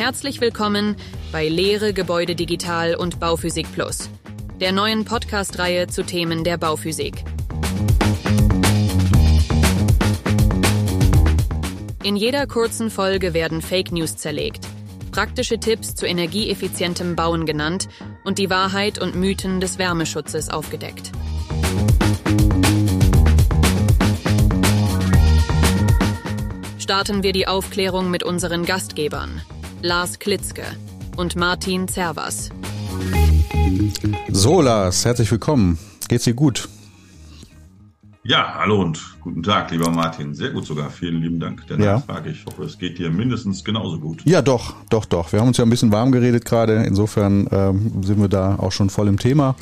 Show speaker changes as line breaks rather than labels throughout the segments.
Herzlich willkommen bei Lehre Gebäude Digital und Bauphysik Plus, der neuen Podcast-Reihe zu Themen der Bauphysik. In jeder kurzen Folge werden Fake News zerlegt, praktische Tipps zu energieeffizientem Bauen genannt und die Wahrheit und Mythen des Wärmeschutzes aufgedeckt. Starten wir die Aufklärung mit unseren Gastgebern, Lars Klitzke und Martin Zervas.
So, Lars, herzlich willkommen. Geht's dir gut?
Ja, hallo und guten Tag, lieber Martin. Sehr gut sogar. Vielen lieben Dank der ja. Nachfrage. Ich hoffe, es geht dir mindestens genauso gut.
Ja, doch, doch, doch. Wir haben uns ja ein bisschen warm geredet gerade. Insofern ähm, sind wir da auch schon voll im Thema.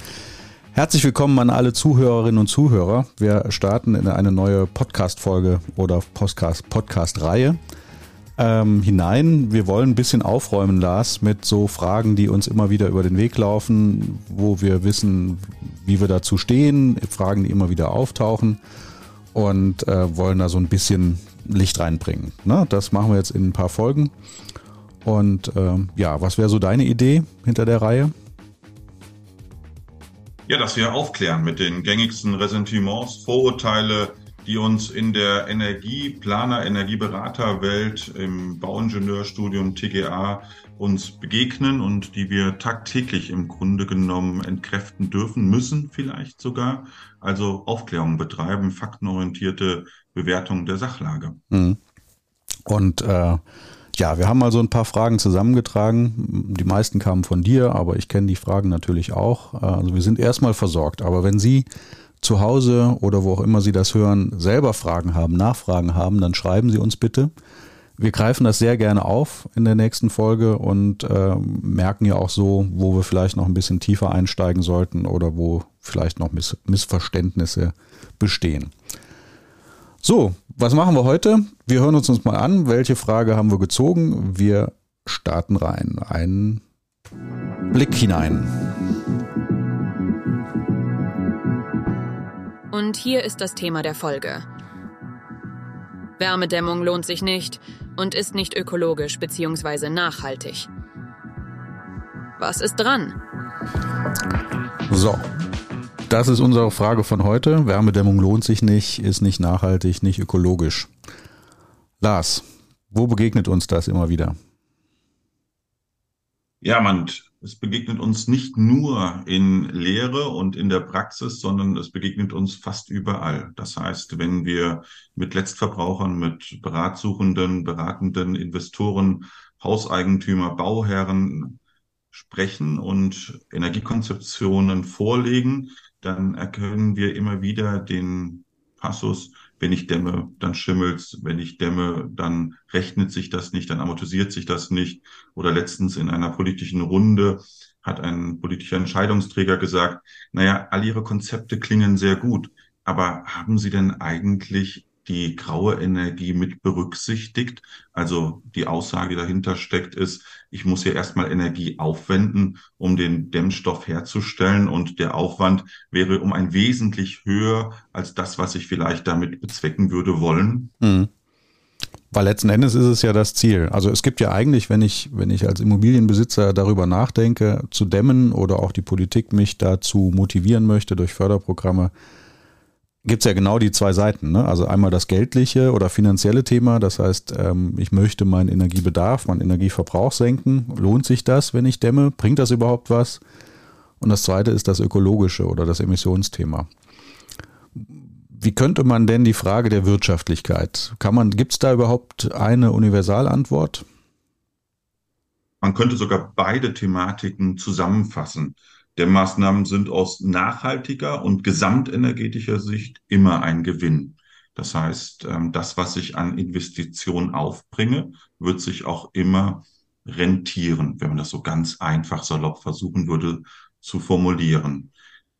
Herzlich willkommen an alle Zuhörerinnen und Zuhörer. Wir starten in eine neue Podcast-Folge oder Podcast-Reihe. podcast reihe ähm, hinein. Wir wollen ein bisschen aufräumen, Lars, mit so Fragen, die uns immer wieder über den Weg laufen, wo wir wissen, wie wir dazu stehen, Fragen, die immer wieder auftauchen und äh, wollen da so ein bisschen Licht reinbringen. Ne? Das machen wir jetzt in ein paar Folgen. Und äh, ja, was wäre so deine Idee hinter der Reihe?
Ja, dass wir aufklären mit den gängigsten Ressentiments, Vorurteile, die uns in der Energieplaner, Energieberaterwelt im Bauingenieurstudium TGA uns begegnen und die wir tagtäglich im Grunde genommen entkräften dürfen, müssen vielleicht sogar. Also Aufklärung betreiben, faktenorientierte Bewertung der Sachlage. Mhm.
Und äh, ja, wir haben mal so ein paar Fragen zusammengetragen. Die meisten kamen von dir, aber ich kenne die Fragen natürlich auch. Also wir sind erstmal versorgt. Aber wenn Sie zu Hause oder wo auch immer Sie das hören, selber Fragen haben, Nachfragen haben, dann schreiben Sie uns bitte. Wir greifen das sehr gerne auf in der nächsten Folge und äh, merken ja auch so, wo wir vielleicht noch ein bisschen tiefer einsteigen sollten oder wo vielleicht noch Miss Missverständnisse bestehen. So, was machen wir heute? Wir hören uns uns mal an, welche Frage haben wir gezogen. Wir starten rein. Einen Blick hinein.
Hier ist das Thema der Folge. Wärmedämmung lohnt sich nicht und ist nicht ökologisch bzw. nachhaltig. Was ist dran?
So, das ist unsere Frage von heute. Wärmedämmung lohnt sich nicht, ist nicht nachhaltig, nicht ökologisch. Lars, wo begegnet uns das immer wieder?
Ja, man es begegnet uns nicht nur in Lehre und in der Praxis, sondern es begegnet uns fast überall. Das heißt, wenn wir mit Letztverbrauchern, mit Beratsuchenden, beratenden Investoren, Hauseigentümer, Bauherren sprechen und Energiekonzeptionen vorlegen, dann erkennen wir immer wieder den Passus, wenn ich dämme, dann schimmelt's. Wenn ich dämme, dann rechnet sich das nicht, dann amortisiert sich das nicht. Oder letztens in einer politischen Runde hat ein politischer Entscheidungsträger gesagt, naja, all Ihre Konzepte klingen sehr gut, aber haben Sie denn eigentlich die graue Energie mit berücksichtigt. Also die Aussage, die dahinter steckt, ist, ich muss ja erstmal Energie aufwenden, um den Dämmstoff herzustellen und der Aufwand wäre um ein wesentlich höher als das, was ich vielleicht damit bezwecken würde wollen. Mhm.
Weil letzten Endes ist es ja das Ziel. Also es gibt ja eigentlich, wenn ich, wenn ich als Immobilienbesitzer darüber nachdenke, zu dämmen oder auch die Politik mich dazu motivieren möchte durch Förderprogramme, gibt es ja genau die zwei Seiten. Ne? Also einmal das geldliche oder finanzielle Thema. Das heißt, ähm, ich möchte meinen Energiebedarf, meinen Energieverbrauch senken. Lohnt sich das, wenn ich dämme? Bringt das überhaupt was? Und das zweite ist das ökologische oder das Emissionsthema. Wie könnte man denn die Frage der Wirtschaftlichkeit, kann man, gibt es da überhaupt eine Universalantwort?
Man könnte sogar beide Thematiken zusammenfassen der Maßnahmen sind aus nachhaltiger und gesamtenergetischer Sicht immer ein Gewinn. Das heißt, ähm, das, was ich an Investitionen aufbringe, wird sich auch immer rentieren, wenn man das so ganz einfach salopp versuchen würde zu formulieren.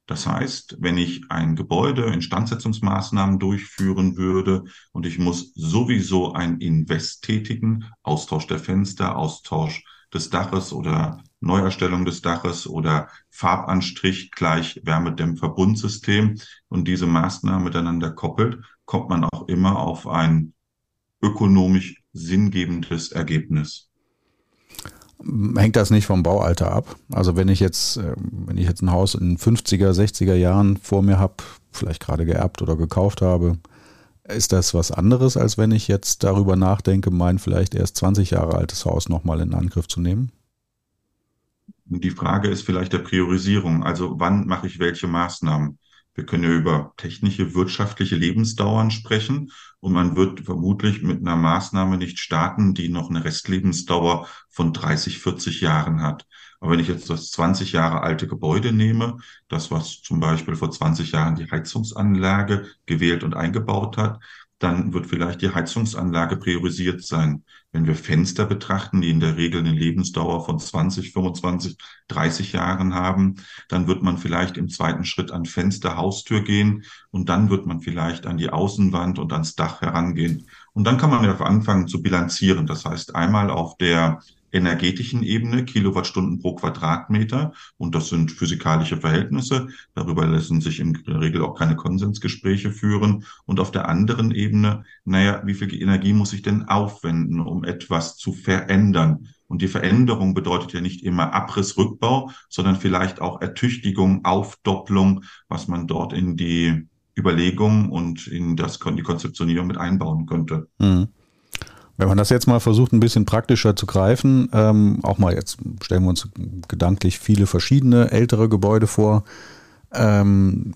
Das heißt, wenn ich ein Gebäude, Instandsetzungsmaßnahmen durchführen würde und ich muss sowieso ein Invest tätigen, Austausch der Fenster, Austausch des Daches oder Neuerstellung des Daches oder Farbanstrich gleich Wärmedämmverbundsystem und diese Maßnahmen miteinander koppelt, kommt man auch immer auf ein ökonomisch sinngebendes Ergebnis.
Hängt das nicht vom Baualter ab? Also wenn ich jetzt, äh, wenn ich jetzt ein Haus in 50er, 60er Jahren vor mir habe, vielleicht gerade geerbt oder gekauft habe, ist das was anderes, als wenn ich jetzt darüber nachdenke, mein vielleicht erst 20 Jahre altes Haus nochmal in Angriff zu nehmen?
Die Frage ist vielleicht der Priorisierung. Also wann mache ich welche Maßnahmen? Wir können ja über technische, wirtschaftliche Lebensdauern sprechen und man wird vermutlich mit einer Maßnahme nicht starten, die noch eine Restlebensdauer von 30, 40 Jahren hat. Aber wenn ich jetzt das 20 Jahre alte Gebäude nehme, das was zum Beispiel vor 20 Jahren die Heizungsanlage gewählt und eingebaut hat, dann wird vielleicht die Heizungsanlage priorisiert sein. Wenn wir Fenster betrachten, die in der Regel eine Lebensdauer von 20, 25, 30 Jahren haben, dann wird man vielleicht im zweiten Schritt an Fenster, Haustür gehen und dann wird man vielleicht an die Außenwand und ans Dach herangehen. Und dann kann man ja anfangen zu bilanzieren. Das heißt, einmal auf der energetischen Ebene Kilowattstunden pro Quadratmeter und das sind physikalische Verhältnisse. Darüber lassen sich in der Regel auch keine Konsensgespräche führen. Und auf der anderen Ebene, naja, wie viel Energie muss ich denn aufwenden, um etwas zu verändern? Und die Veränderung bedeutet ja nicht immer Abrissrückbau, sondern vielleicht auch Ertüchtigung, Aufdopplung, was man dort in die Überlegung und in das, die Konzeptionierung mit einbauen könnte. Mhm.
Wenn man das jetzt mal versucht, ein bisschen praktischer zu greifen, ähm, auch mal jetzt stellen wir uns gedanklich viele verschiedene ältere Gebäude vor, ähm,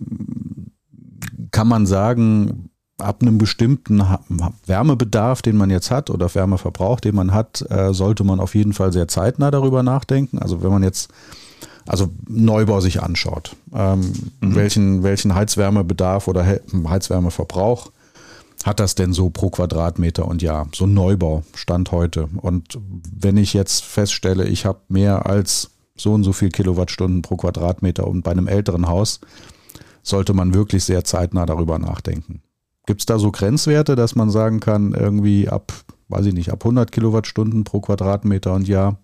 kann man sagen, ab einem bestimmten Wärmebedarf, den man jetzt hat oder Wärmeverbrauch, den man hat, äh, sollte man auf jeden Fall sehr zeitnah darüber nachdenken. Also wenn man jetzt also Neubau sich anschaut, ähm, mhm. welchen, welchen Heizwärmebedarf oder Heizwärmeverbrauch hat das denn so pro Quadratmeter und ja, so ein Neubau stand heute. Und wenn ich jetzt feststelle, ich habe mehr als so und so viel Kilowattstunden pro Quadratmeter und bei einem älteren Haus, sollte man wirklich sehr zeitnah darüber nachdenken. Gibt es da so Grenzwerte, dass man sagen kann, irgendwie ab, weiß ich nicht, ab 100 Kilowattstunden pro Quadratmeter und Jahr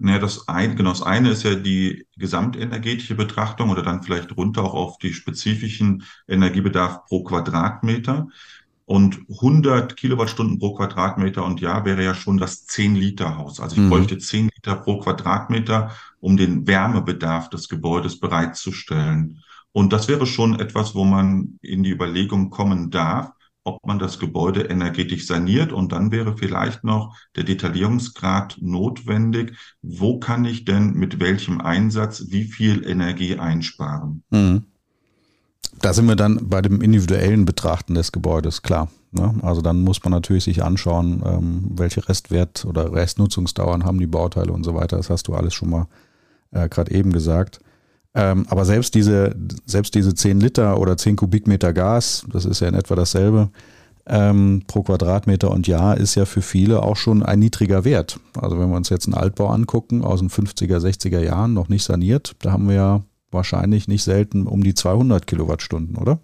naja, das eine, genau, das eine ist ja die gesamtenergetische Betrachtung oder dann vielleicht runter auch auf die spezifischen Energiebedarf pro Quadratmeter. Und 100 Kilowattstunden pro Quadratmeter und Jahr wäre ja schon das 10-Liter-Haus. Also ich mhm. bräuchte 10 Liter pro Quadratmeter, um den Wärmebedarf des Gebäudes bereitzustellen. Und das wäre schon etwas, wo man in die Überlegung kommen darf, ob man das Gebäude energetisch saniert. Und dann wäre vielleicht noch der Detaillierungsgrad notwendig. Wo kann ich denn mit welchem Einsatz wie viel Energie einsparen? Mhm.
Da sind wir dann bei dem individuellen Betrachten des Gebäudes, klar. Ne? Also dann muss man natürlich sich anschauen, ähm, welche Restwert oder Restnutzungsdauern haben die Bauteile und so weiter. Das hast du alles schon mal äh, gerade eben gesagt. Ähm, aber selbst diese, selbst diese 10 Liter oder 10 Kubikmeter Gas, das ist ja in etwa dasselbe, ähm, pro Quadratmeter und Jahr ist ja für viele auch schon ein niedriger Wert. Also wenn wir uns jetzt einen Altbau angucken aus den 50er, 60er Jahren, noch nicht saniert, da haben wir ja wahrscheinlich nicht selten um die 200 Kilowattstunden, oder?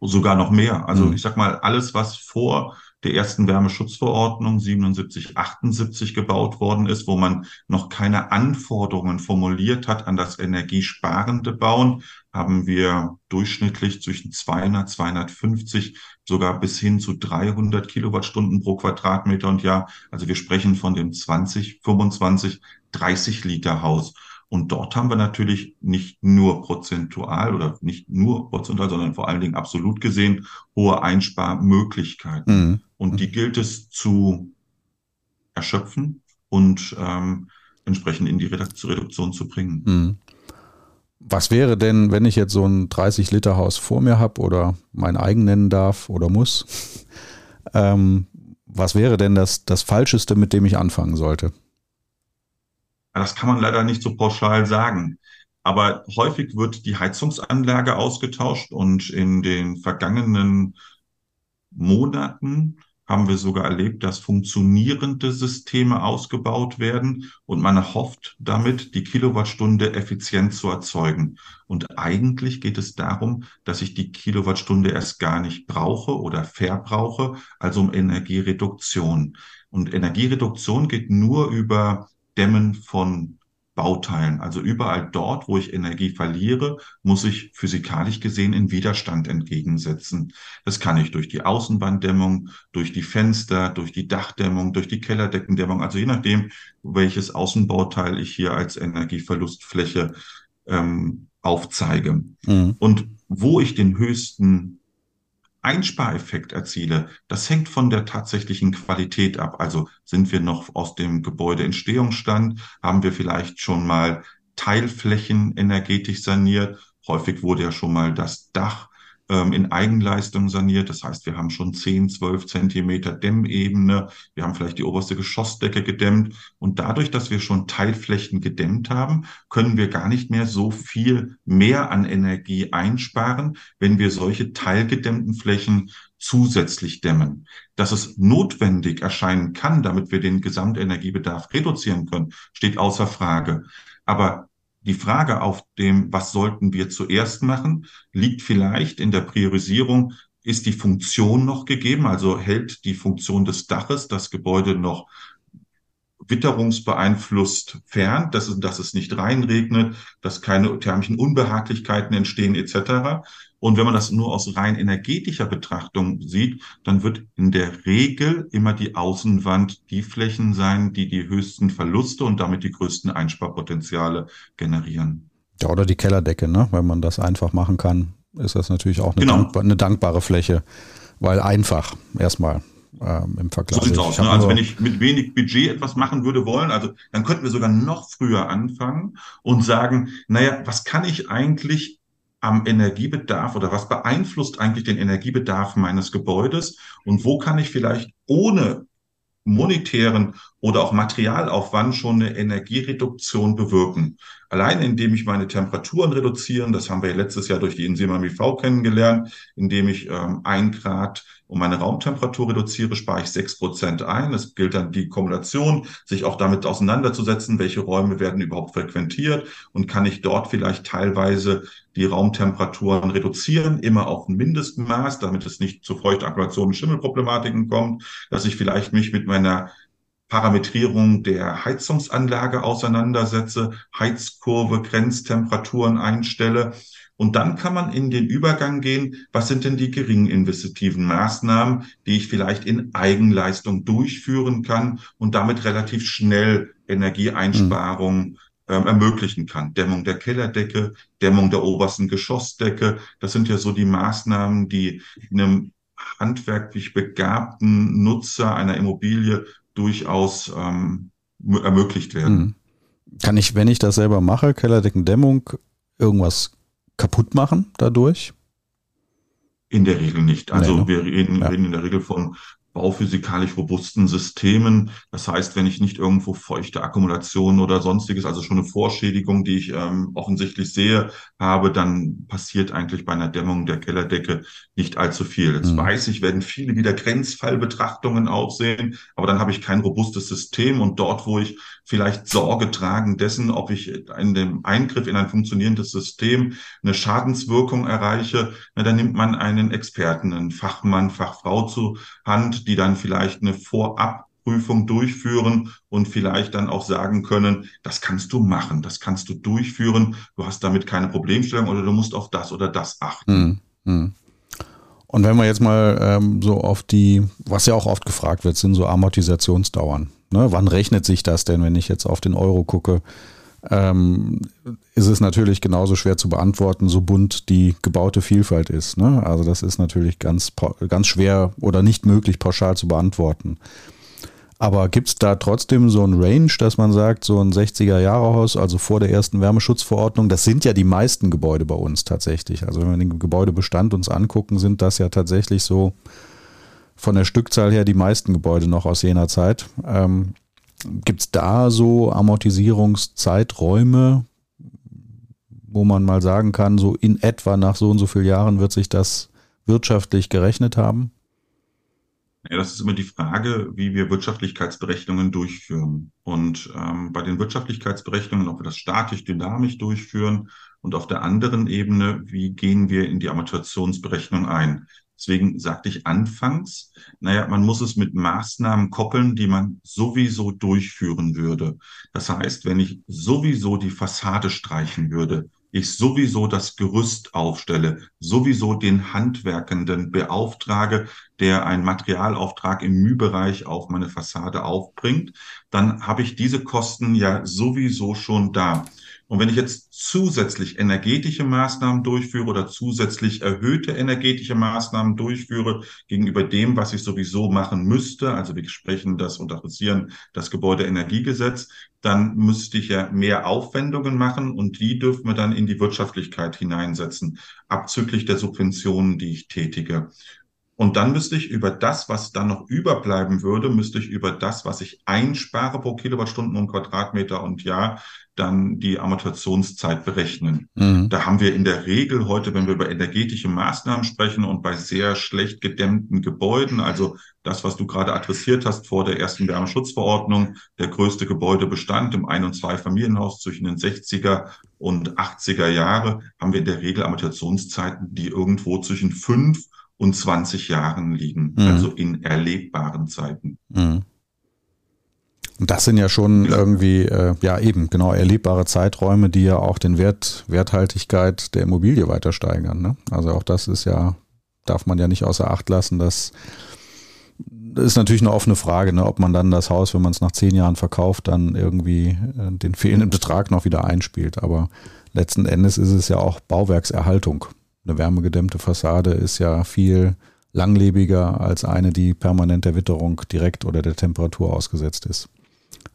Sogar noch mehr. Also mhm. ich sag mal, alles, was vor der ersten Wärmeschutzverordnung 77, 78 gebaut worden ist, wo man noch keine Anforderungen formuliert hat an das energiesparende Bauen, haben wir durchschnittlich zwischen 200, 250, sogar bis hin zu 300 Kilowattstunden pro Quadratmeter und Jahr. Also wir sprechen von dem 20, 25, 30 Liter Haus. Und dort haben wir natürlich nicht nur prozentual oder nicht nur prozentual, sondern vor allen Dingen absolut gesehen hohe Einsparmöglichkeiten. Mhm. Und die gilt es zu erschöpfen und ähm, entsprechend in die Reduktion zu bringen. Mhm.
Was wäre denn, wenn ich jetzt so ein 30-Liter-Haus vor mir habe oder mein eigen nennen darf oder muss? ähm, was wäre denn das, das Falscheste, mit dem ich anfangen sollte?
Das kann man leider nicht so pauschal sagen. Aber häufig wird die Heizungsanlage ausgetauscht und in den vergangenen Monaten haben wir sogar erlebt, dass funktionierende Systeme ausgebaut werden und man hofft damit, die Kilowattstunde effizient zu erzeugen. Und eigentlich geht es darum, dass ich die Kilowattstunde erst gar nicht brauche oder verbrauche, also um Energiereduktion. Und Energiereduktion geht nur über Dämmen von Bauteilen. Also überall dort, wo ich Energie verliere, muss ich physikalisch gesehen in Widerstand entgegensetzen. Das kann ich durch die Außenwanddämmung, durch die Fenster, durch die Dachdämmung, durch die Kellerdeckendämmung, also je nachdem, welches Außenbauteil ich hier als Energieverlustfläche ähm, aufzeige. Mhm. Und wo ich den höchsten Einspareffekt erziele, das hängt von der tatsächlichen Qualität ab. Also sind wir noch aus dem Gebäudeentstehungsstand, haben wir vielleicht schon mal Teilflächen energetisch saniert. Häufig wurde ja schon mal das Dach ähm, in Eigenleistung saniert. Das heißt, wir haben schon 10, 12 Zentimeter Dämmebene. Wir haben vielleicht die oberste Geschossdecke gedämmt. Und dadurch, dass wir schon Teilflächen gedämmt haben, können wir gar nicht mehr so viel mehr an Energie einsparen, wenn wir solche teilgedämmten Flächen zusätzlich dämmen. Dass es notwendig erscheinen kann, damit wir den Gesamtenergiebedarf reduzieren können, steht außer Frage. Aber die Frage auf dem, was sollten wir zuerst machen, liegt vielleicht in der Priorisierung, ist die Funktion noch gegeben? Also hält die Funktion des Daches das Gebäude noch witterungsbeeinflusst fern, dass es, dass es nicht reinregnet, dass keine thermischen Unbehaglichkeiten entstehen etc. Und wenn man das nur aus rein energetischer Betrachtung sieht, dann wird in der Regel immer die Außenwand die Flächen sein, die die höchsten Verluste und damit die größten Einsparpotenziale generieren.
Ja, oder die Kellerdecke, ne? Wenn man das einfach machen kann, ist das natürlich auch eine, genau. dankbar, eine dankbare Fläche, weil einfach erstmal ähm, im Vergleich.
So sieht's aus. Ne? Also wenn ich mit wenig Budget etwas machen würde wollen, also dann könnten wir sogar noch früher anfangen und sagen, naja, was kann ich eigentlich am Energiebedarf oder was beeinflusst eigentlich den Energiebedarf meines Gebäudes und wo kann ich vielleicht ohne monetären oder auch Materialaufwand schon eine Energiereduktion bewirken. Allein indem ich meine Temperaturen reduzieren, das haben wir letztes Jahr durch die Insima MIV kennengelernt, indem ich ähm, ein Grad und meine Raumtemperatur reduziere, spare ich sechs Prozent ein. Es gilt dann die Kombination, sich auch damit auseinanderzusetzen, welche Räume werden überhaupt frequentiert und kann ich dort vielleicht teilweise die Raumtemperaturen reduzieren, immer auf ein Mindestmaß, damit es nicht zu Feuchtakkumulation und Schimmelproblematiken kommt, dass ich vielleicht mich mit meiner Parametrierung der Heizungsanlage auseinandersetze, Heizkurve, Grenztemperaturen einstelle und dann kann man in den Übergang gehen, was sind denn die geringen investitiven Maßnahmen, die ich vielleicht in Eigenleistung durchführen kann und damit relativ schnell Energieeinsparungen mhm. ähm, ermöglichen kann. Dämmung der Kellerdecke, Dämmung der obersten Geschossdecke. Das sind ja so die Maßnahmen, die einem handwerklich begabten Nutzer einer Immobilie durchaus ähm, ermöglicht werden. Mhm.
Kann ich, wenn ich das selber mache, Kellerdeckendämmung, irgendwas kaputt machen dadurch?
In der Regel nicht. Also nee, ne? wir reden, ja. reden in der Regel von bauphysikalisch robusten Systemen. Das heißt, wenn ich nicht irgendwo feuchte Akkumulation oder sonstiges, also schon eine Vorschädigung, die ich ähm, offensichtlich sehe, habe, dann passiert eigentlich bei einer Dämmung der Kellerdecke nicht allzu viel. Jetzt mhm. weiß ich, werden viele wieder Grenzfallbetrachtungen auch sehen, aber dann habe ich kein robustes System und dort, wo ich vielleicht Sorge tragen dessen, ob ich in dem Eingriff in ein funktionierendes System eine Schadenswirkung erreiche, na, dann nimmt man einen Experten, einen Fachmann, Fachfrau zur Hand, die dann vielleicht eine Vorabprüfung durchführen und vielleicht dann auch sagen können, das kannst du machen, das kannst du durchführen, du hast damit keine Problemstellung oder du musst auf das oder das achten. Hm, hm.
Und wenn wir jetzt mal ähm, so auf die, was ja auch oft gefragt wird, sind so Amortisationsdauern. Ne? Wann rechnet sich das denn, wenn ich jetzt auf den Euro gucke? Ähm, ist es natürlich genauso schwer zu beantworten, so bunt die gebaute Vielfalt ist. Ne? Also das ist natürlich ganz, ganz schwer oder nicht möglich pauschal zu beantworten. Aber gibt es da trotzdem so ein Range, dass man sagt, so ein 60er-Jahre-Haus, also vor der ersten Wärmeschutzverordnung, das sind ja die meisten Gebäude bei uns tatsächlich. Also wenn wir den Gebäudebestand uns angucken, sind das ja tatsächlich so von der Stückzahl her die meisten Gebäude noch aus jener Zeit. Ähm, gibt es da so Amortisierungszeiträume, wo man mal sagen kann, so in etwa nach so und so vielen Jahren wird sich das wirtschaftlich gerechnet haben?
Ja, das ist immer die Frage, wie wir Wirtschaftlichkeitsberechnungen durchführen. Und ähm, bei den Wirtschaftlichkeitsberechnungen, ob wir das statisch, dynamisch durchführen und auf der anderen Ebene, wie gehen wir in die Amortisationsberechnung ein. Deswegen sagte ich anfangs, naja, man muss es mit Maßnahmen koppeln, die man sowieso durchführen würde. Das heißt, wenn ich sowieso die Fassade streichen würde, ich sowieso das Gerüst aufstelle, sowieso den Handwerkenden beauftrage, der einen Materialauftrag im Mühbereich auf meine Fassade aufbringt, dann habe ich diese Kosten ja sowieso schon da. Und wenn ich jetzt zusätzlich energetische Maßnahmen durchführe oder zusätzlich erhöhte energetische Maßnahmen durchführe gegenüber dem, was ich sowieso machen müsste, also wir sprechen das und adressieren das Gebäudeenergiegesetz, dann müsste ich ja mehr Aufwendungen machen und die dürfen wir dann in die Wirtschaftlichkeit hineinsetzen, abzüglich der Subventionen, die ich tätige. Und dann müsste ich über das, was dann noch überbleiben würde, müsste ich über das, was ich einspare pro Kilowattstunden und Quadratmeter und Jahr, dann die Amortisationszeit berechnen. Mhm. Da haben wir in der Regel heute, wenn wir über energetische Maßnahmen sprechen und bei sehr schlecht gedämmten Gebäuden, also das, was du gerade adressiert hast vor der ersten Wärmeschutzverordnung, der größte Gebäudebestand im Ein- und Zwei-Familienhaus zwischen den 60er und 80er Jahre, haben wir in der Regel Amortisationszeiten, die irgendwo zwischen fünf und 20 Jahren liegen, mhm. also in erlebbaren Zeiten. Mhm.
Und das sind ja schon ja. irgendwie, äh, ja eben, genau, erlebbare Zeiträume, die ja auch den Wert, Werthaltigkeit der Immobilie weiter steigern. Ne? Also auch das ist ja, darf man ja nicht außer Acht lassen, dass das ist natürlich eine offene Frage, ne, ob man dann das Haus, wenn man es nach zehn Jahren verkauft, dann irgendwie äh, den fehlenden Betrag noch wieder einspielt. Aber letzten Endes ist es ja auch Bauwerkserhaltung. Eine wärmegedämmte Fassade ist ja viel langlebiger als eine, die permanent der Witterung direkt oder der Temperatur ausgesetzt ist.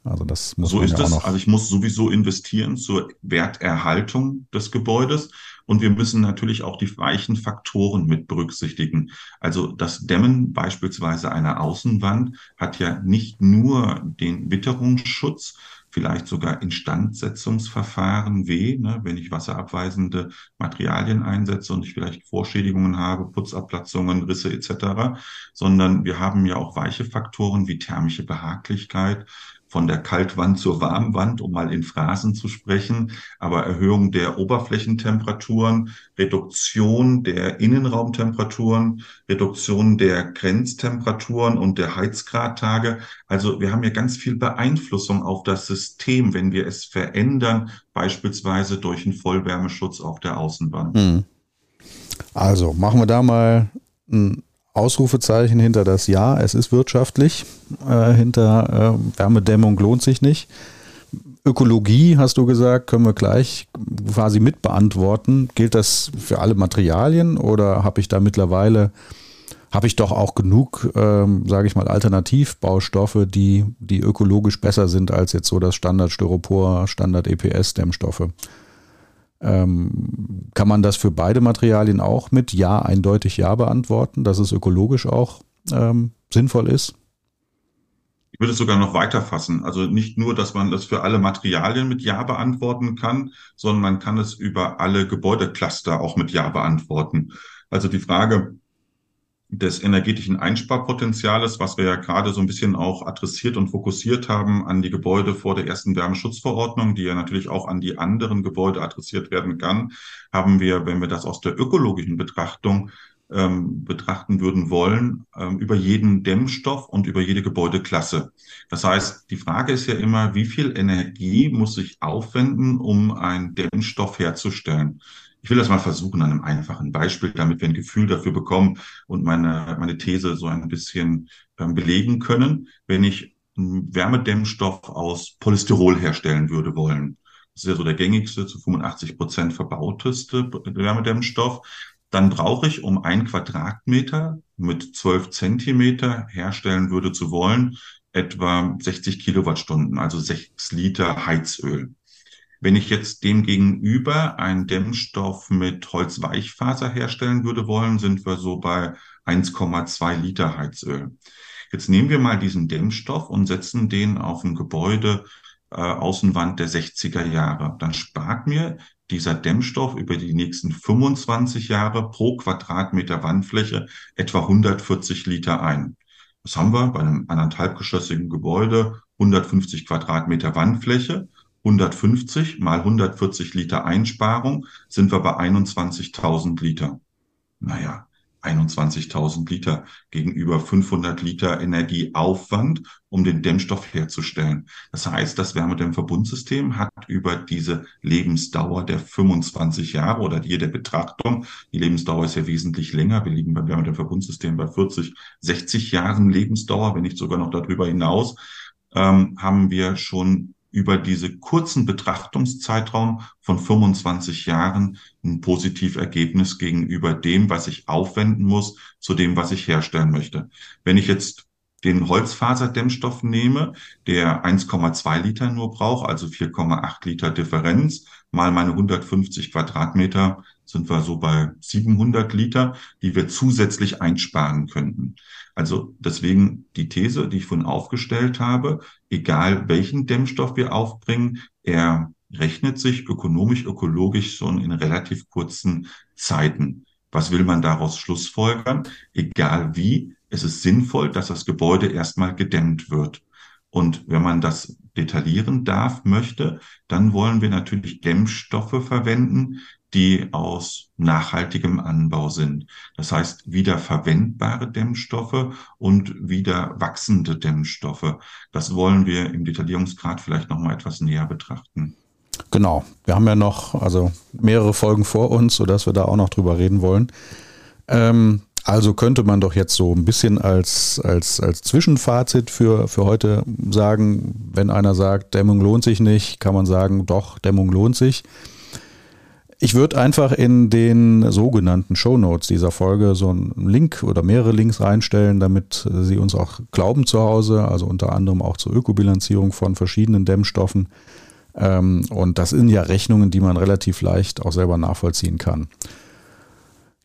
Also das muss so man ist ja es. Also ich muss sowieso investieren zur Werterhaltung des Gebäudes und wir müssen natürlich auch die weichen Faktoren mit berücksichtigen. Also das Dämmen beispielsweise einer Außenwand hat ja nicht nur den Witterungsschutz, vielleicht sogar Instandsetzungsverfahren weh, ne, wenn ich wasserabweisende Materialien einsetze und ich vielleicht Vorschädigungen habe, Putzabplatzungen, Risse etc., sondern wir haben ja auch weiche Faktoren wie thermische Behaglichkeit, von der Kaltwand zur Warmwand, um mal in Phrasen zu sprechen, aber Erhöhung der Oberflächentemperaturen, Reduktion der Innenraumtemperaturen, Reduktion der Grenztemperaturen und der Heizgradtage. Also wir haben ja ganz viel Beeinflussung auf das System, wenn wir es verändern, beispielsweise durch einen Vollwärmeschutz auf der Außenwand. Hm.
Also machen wir da mal ein Ausrufezeichen hinter das Ja, es ist wirtschaftlich, äh, hinter äh, Wärmedämmung lohnt sich nicht. Ökologie, hast du gesagt, können wir gleich quasi mit beantworten. Gilt das für alle Materialien oder habe ich da mittlerweile, habe ich doch auch genug, ähm, sage ich mal, Alternativbaustoffe, die, die ökologisch besser sind als jetzt so das Standard Styropor, Standard EPS-Dämmstoffe? Ähm, kann man das für beide Materialien auch mit Ja, eindeutig Ja beantworten, dass es ökologisch auch ähm, sinnvoll ist?
Ich würde es sogar noch weiter fassen. Also nicht nur, dass man das für alle Materialien mit Ja beantworten kann, sondern man kann es über alle Gebäudecluster auch mit Ja beantworten. Also die Frage, des energetischen Einsparpotenziales, was wir ja gerade so ein bisschen auch adressiert und fokussiert haben an die Gebäude vor der ersten Wärmeschutzverordnung, die ja natürlich auch an die anderen Gebäude adressiert werden kann, haben wir, wenn wir das aus der ökologischen Betrachtung ähm, betrachten würden wollen, ähm, über jeden Dämmstoff und über jede Gebäudeklasse. Das heißt, die Frage ist ja immer, wie viel Energie muss ich aufwenden, um einen Dämmstoff herzustellen? Ich will das mal versuchen an einem einfachen Beispiel, damit wir ein Gefühl dafür bekommen und meine, meine These so ein bisschen ähm, belegen können. Wenn ich einen Wärmedämmstoff aus Polystyrol herstellen würde wollen, das ist ja so der gängigste, zu 85 Prozent verbauteste Wärmedämmstoff, dann brauche ich, um ein Quadratmeter mit 12 Zentimeter herstellen würde zu wollen, etwa 60 Kilowattstunden, also 6 Liter Heizöl. Wenn ich jetzt dem gegenüber einen Dämmstoff mit Holzweichfaser herstellen würde wollen, sind wir so bei 1,2 Liter Heizöl. Jetzt nehmen wir mal diesen Dämmstoff und setzen den auf ein Gebäude äh, Außenwand der 60er Jahre. Dann spart mir dieser Dämmstoff über die nächsten 25 Jahre pro Quadratmeter Wandfläche etwa 140 Liter ein. Das haben wir bei einem anderthalbgeschossigen Gebäude, 150 Quadratmeter Wandfläche 150 mal 140 Liter Einsparung sind wir bei 21.000 Liter. Naja, 21.000 Liter gegenüber 500 Liter Energieaufwand, um den Dämmstoff herzustellen. Das heißt, das Wärmedämmverbundsystem hat über diese Lebensdauer der 25 Jahre oder hier der Betrachtung, die Lebensdauer ist ja wesentlich länger, wir liegen beim Wärmedämmverbundsystem bei 40, 60 Jahren Lebensdauer, wenn nicht sogar noch darüber hinaus, ähm, haben wir schon über diese kurzen Betrachtungszeitraum von 25 Jahren ein Positivergebnis gegenüber dem, was ich aufwenden muss, zu dem, was ich herstellen möchte. Wenn ich jetzt den Holzfaserdämmstoff nehme, der 1,2 Liter nur braucht, also 4,8 Liter Differenz, mal meine 150 Quadratmeter, sind wir so bei 700 Liter, die wir zusätzlich einsparen könnten. Also deswegen die These, die ich vorhin aufgestellt habe, egal welchen Dämmstoff wir aufbringen, er rechnet sich ökonomisch, ökologisch schon in relativ kurzen Zeiten. Was will man daraus schlussfolgern? Egal wie, es ist sinnvoll, dass das Gebäude erstmal gedämmt wird. Und wenn man das detaillieren darf, möchte, dann wollen wir natürlich Dämmstoffe verwenden, die aus nachhaltigem Anbau sind. Das heißt, wiederverwendbare Dämmstoffe und wieder wachsende Dämmstoffe. Das wollen wir im Detaillierungsgrad vielleicht noch mal etwas näher betrachten.
Genau. Wir haben ja noch also mehrere Folgen vor uns, sodass wir da auch noch drüber reden wollen. Ähm, also könnte man doch jetzt so ein bisschen als, als, als Zwischenfazit für, für heute sagen, wenn einer sagt, Dämmung lohnt sich nicht, kann man sagen, doch, Dämmung lohnt sich. Ich würde einfach in den sogenannten Show Notes dieser Folge so einen Link oder mehrere Links reinstellen, damit Sie uns auch glauben zu Hause, also unter anderem auch zur Ökobilanzierung von verschiedenen Dämmstoffen. Ähm, und das sind ja Rechnungen, die man relativ leicht auch selber nachvollziehen kann.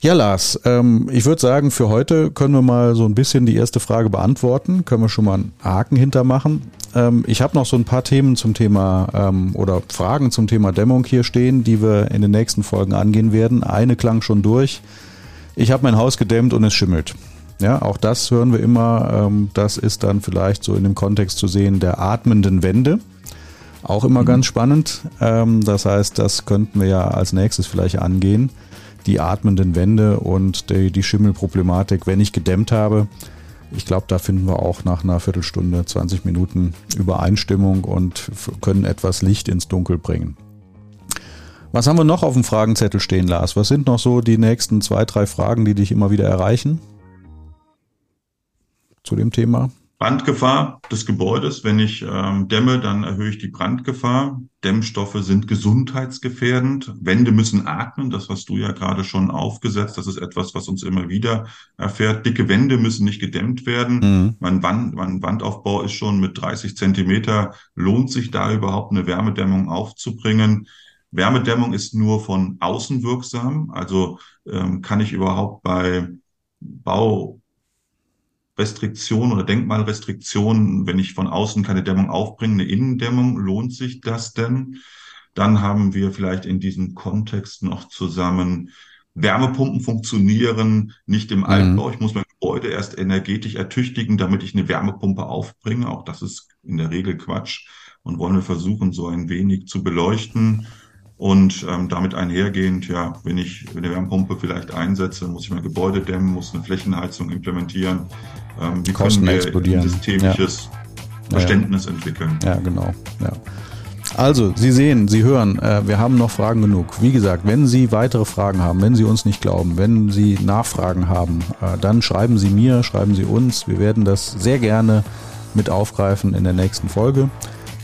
Ja, Lars, ähm, ich würde sagen, für heute können wir mal so ein bisschen die erste Frage beantworten. Können wir schon mal einen Haken hintermachen. Ähm, ich habe noch so ein paar Themen zum Thema ähm, oder Fragen zum Thema Dämmung hier stehen, die wir in den nächsten Folgen angehen werden. Eine klang schon durch. Ich habe mein Haus gedämmt und es schimmelt. Ja, auch das hören wir immer. Ähm, das ist dann vielleicht so in dem Kontext zu sehen der atmenden Wände. Auch immer mhm. ganz spannend. Ähm, das heißt, das könnten wir ja als nächstes vielleicht angehen die atmenden Wände und die, die Schimmelproblematik, wenn ich gedämmt habe. Ich glaube, da finden wir auch nach einer Viertelstunde, 20 Minuten Übereinstimmung und können etwas Licht ins Dunkel bringen. Was haben wir noch auf dem Fragenzettel stehen, Lars? Was sind noch so die nächsten zwei, drei Fragen, die dich immer wieder erreichen zu dem Thema?
Brandgefahr des Gebäudes. Wenn ich ähm, dämme, dann erhöhe ich die Brandgefahr. Dämmstoffe sind gesundheitsgefährdend. Wände müssen atmen. Das hast du ja gerade schon aufgesetzt. Das ist etwas, was uns immer wieder erfährt. Dicke Wände müssen nicht gedämmt werden. Mhm. Mein, Wand, mein Wandaufbau ist schon mit 30 Zentimeter. Lohnt sich da überhaupt eine Wärmedämmung aufzubringen? Wärmedämmung ist nur von außen wirksam. Also ähm, kann ich überhaupt bei Bau Restriktionen oder Denkmalrestriktionen, wenn ich von außen keine Dämmung aufbringe, eine Innendämmung, lohnt sich das denn? Dann haben wir vielleicht in diesem Kontext noch zusammen Wärmepumpen funktionieren nicht im Altbau. Mhm. Ich muss mein Gebäude erst energetisch ertüchtigen, damit ich eine Wärmepumpe aufbringe. Auch das ist in der Regel Quatsch und wollen wir versuchen, so ein wenig zu beleuchten. Und ähm, damit einhergehend, ja, wenn ich eine Wärmepumpe vielleicht einsetze, muss ich mein Gebäude dämmen, muss eine Flächenheizung implementieren. Ähm, wie Kosten können wir explodieren. ein systemisches ja. Verständnis
ja.
entwickeln?
Ja, genau. Ja. Also, Sie sehen, Sie hören, äh, wir haben noch Fragen genug. Wie gesagt, wenn Sie weitere Fragen haben, wenn Sie uns nicht glauben, wenn Sie Nachfragen haben, äh, dann schreiben Sie mir, schreiben Sie uns. Wir werden das sehr gerne mit aufgreifen in der nächsten Folge.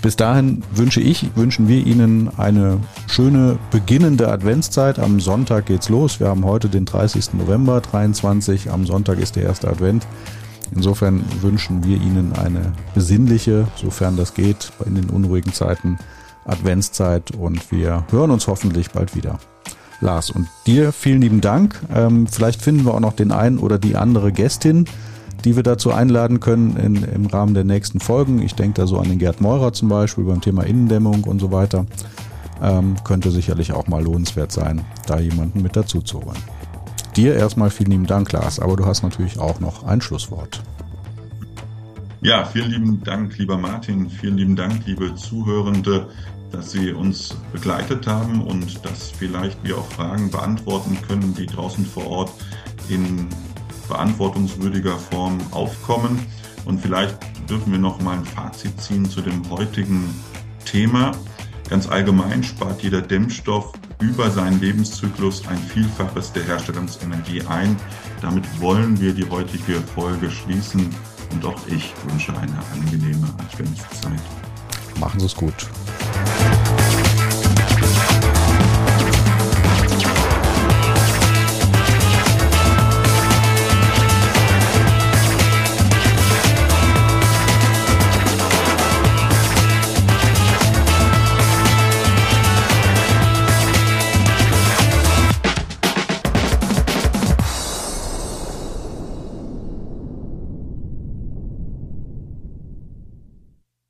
Bis dahin wünsche ich, wünschen wir Ihnen eine schöne beginnende Adventszeit. Am Sonntag geht's los. Wir haben heute den 30. November 23. Am Sonntag ist der erste Advent. Insofern wünschen wir Ihnen eine besinnliche, sofern das geht, in den unruhigen Zeiten Adventszeit und wir hören uns hoffentlich bald wieder. Lars und dir vielen lieben Dank. Ähm, vielleicht finden wir auch noch den einen oder die andere Gästin die wir dazu einladen können in, im Rahmen der nächsten Folgen. Ich denke da so an den Gerd Meurer zum Beispiel beim Thema Innendämmung und so weiter. Ähm, könnte sicherlich auch mal lohnenswert sein, da jemanden mit dazu zu holen. Dir erstmal vielen lieben Dank, Lars, aber du hast natürlich auch noch ein Schlusswort.
Ja, vielen lieben Dank, lieber Martin. Vielen lieben Dank, liebe Zuhörende, dass Sie uns begleitet haben und dass vielleicht wir auch Fragen beantworten können, die draußen vor Ort in verantwortungswürdiger Form aufkommen. Und vielleicht dürfen wir noch mal ein Fazit ziehen zu dem heutigen Thema. Ganz allgemein spart jeder Dämmstoff über seinen Lebenszyklus ein Vielfaches der Herstellungsenergie ein. Damit wollen wir die heutige Folge schließen und auch ich wünsche eine angenehme Adventszeit.
Machen Sie es gut.